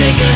take it.